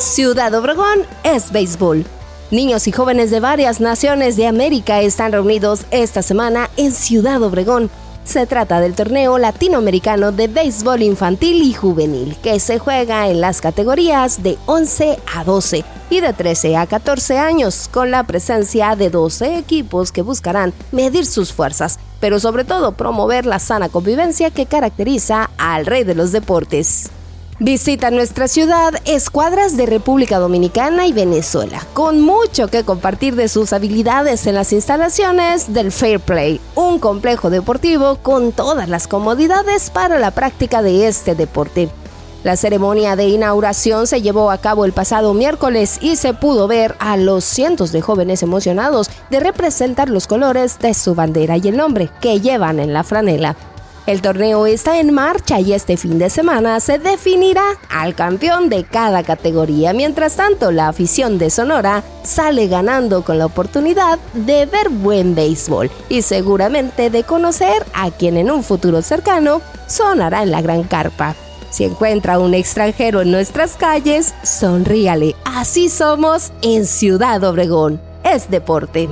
Ciudad Obregón es béisbol. Niños y jóvenes de varias naciones de América están reunidos esta semana en Ciudad Obregón. Se trata del torneo latinoamericano de béisbol infantil y juvenil, que se juega en las categorías de 11 a 12 y de 13 a 14 años, con la presencia de 12 equipos que buscarán medir sus fuerzas, pero sobre todo promover la sana convivencia que caracteriza al rey de los deportes. Visita nuestra ciudad escuadras de República Dominicana y Venezuela, con mucho que compartir de sus habilidades en las instalaciones del Fair Play, un complejo deportivo con todas las comodidades para la práctica de este deporte. La ceremonia de inauguración se llevó a cabo el pasado miércoles y se pudo ver a los cientos de jóvenes emocionados de representar los colores de su bandera y el nombre que llevan en la franela. El torneo está en marcha y este fin de semana se definirá al campeón de cada categoría. Mientras tanto, la afición de Sonora sale ganando con la oportunidad de ver buen béisbol y seguramente de conocer a quien en un futuro cercano sonará en la gran carpa. Si encuentra un extranjero en nuestras calles, sonríale. Así somos en Ciudad Obregón. Es deporte.